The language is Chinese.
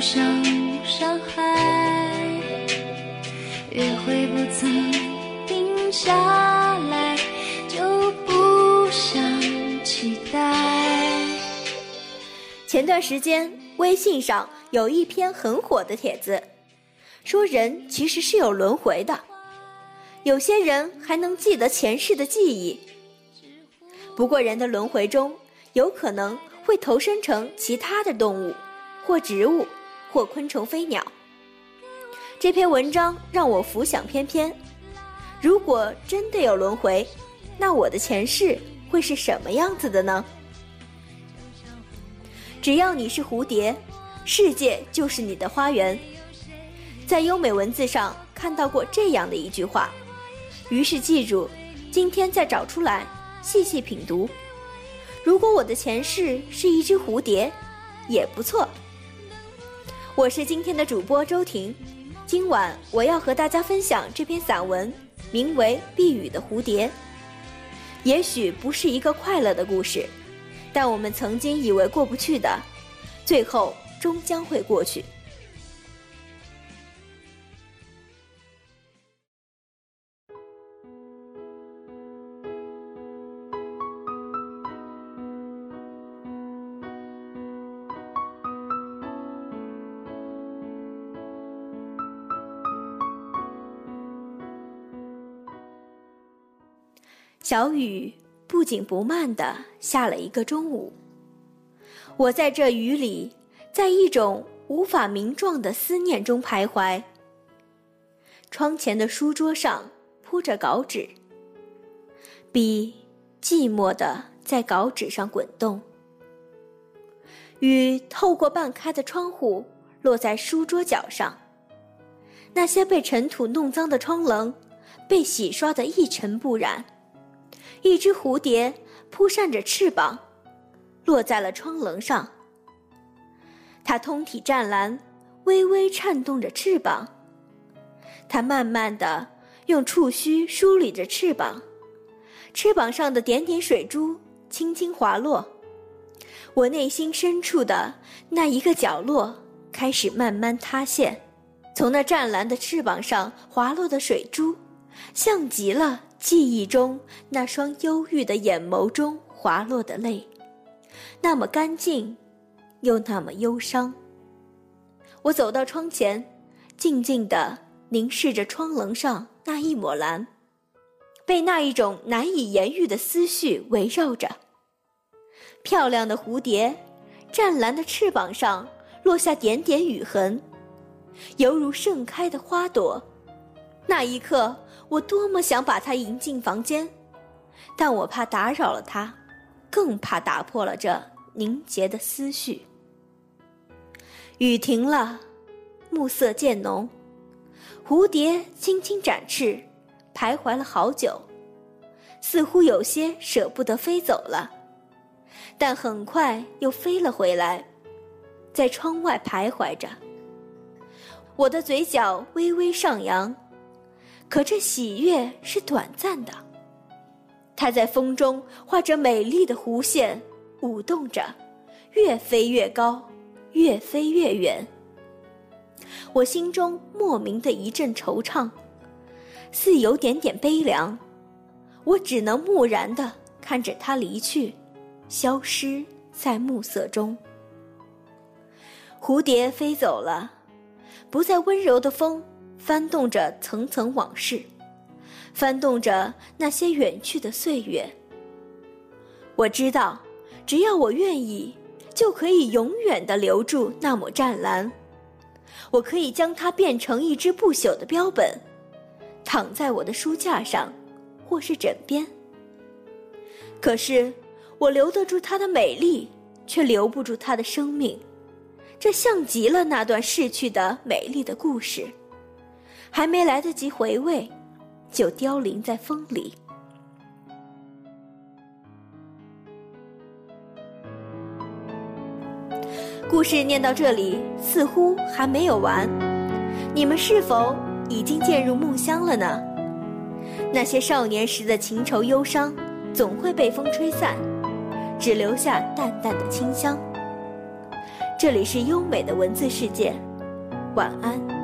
想伤害，约会不曾定下来，就不想期待。前段时间，微信上有一篇很火的帖子，说人其实是有轮回的，有些人还能记得前世的记忆。不过，人的轮回中有可能会投身成其他的动物或植物。或昆虫、飞鸟。这篇文章让我浮想翩翩：如果真的有轮回，那我的前世会是什么样子的呢？只要你是蝴蝶，世界就是你的花园。在优美文字上看到过这样的一句话，于是记住，今天再找出来细细品读。如果我的前世是一只蝴蝶，也不错。我是今天的主播周婷，今晚我要和大家分享这篇散文，名为《避雨的蝴蝶》。也许不是一个快乐的故事。但我们曾经以为过不去的，最后终将会过去。小雨。不紧不慢地下了一个中午，我在这雨里，在一种无法名状的思念中徘徊。窗前的书桌上铺着稿纸，笔寂寞地在稿纸上滚动。雨透过半开的窗户落在书桌角上，那些被尘土弄脏的窗棱，被洗刷得一尘不染。一只蝴蝶扑扇着翅膀，落在了窗棱上。它通体湛蓝，微微颤动着翅膀。它慢慢地用触须梳理着翅膀，翅膀上的点点水珠轻轻滑落。我内心深处的那一个角落开始慢慢塌陷，从那湛蓝的翅膀上滑落的水珠，像极了。记忆中那双忧郁的眼眸中滑落的泪，那么干净，又那么忧伤。我走到窗前，静静地凝视着窗棱上那一抹蓝，被那一种难以言喻的思绪围绕着。漂亮的蝴蝶，湛蓝的翅膀上落下点点雨痕，犹如盛开的花朵。那一刻。我多么想把他迎进房间，但我怕打扰了他，更怕打破了这凝结的思绪。雨停了，暮色渐浓，蝴蝶轻轻展翅，徘徊了好久，似乎有些舍不得飞走了，但很快又飞了回来，在窗外徘徊着。我的嘴角微微上扬。可这喜悦是短暂的，它在风中画着美丽的弧线，舞动着，越飞越高，越飞越远。我心中莫名的一阵惆怅，似有点点悲凉。我只能木然的看着它离去，消失在暮色中。蝴蝶飞走了，不再温柔的风。翻动着层层往事，翻动着那些远去的岁月。我知道，只要我愿意，就可以永远的留住那抹湛蓝。我可以将它变成一只不朽的标本，躺在我的书架上，或是枕边。可是，我留得住它的美丽，却留不住它的生命。这像极了那段逝去的美丽的故事。还没来得及回味，就凋零在风里。故事念到这里，似乎还没有完。你们是否已经渐入梦乡了呢？那些少年时的情愁忧伤，总会被风吹散，只留下淡淡的清香。这里是优美的文字世界，晚安。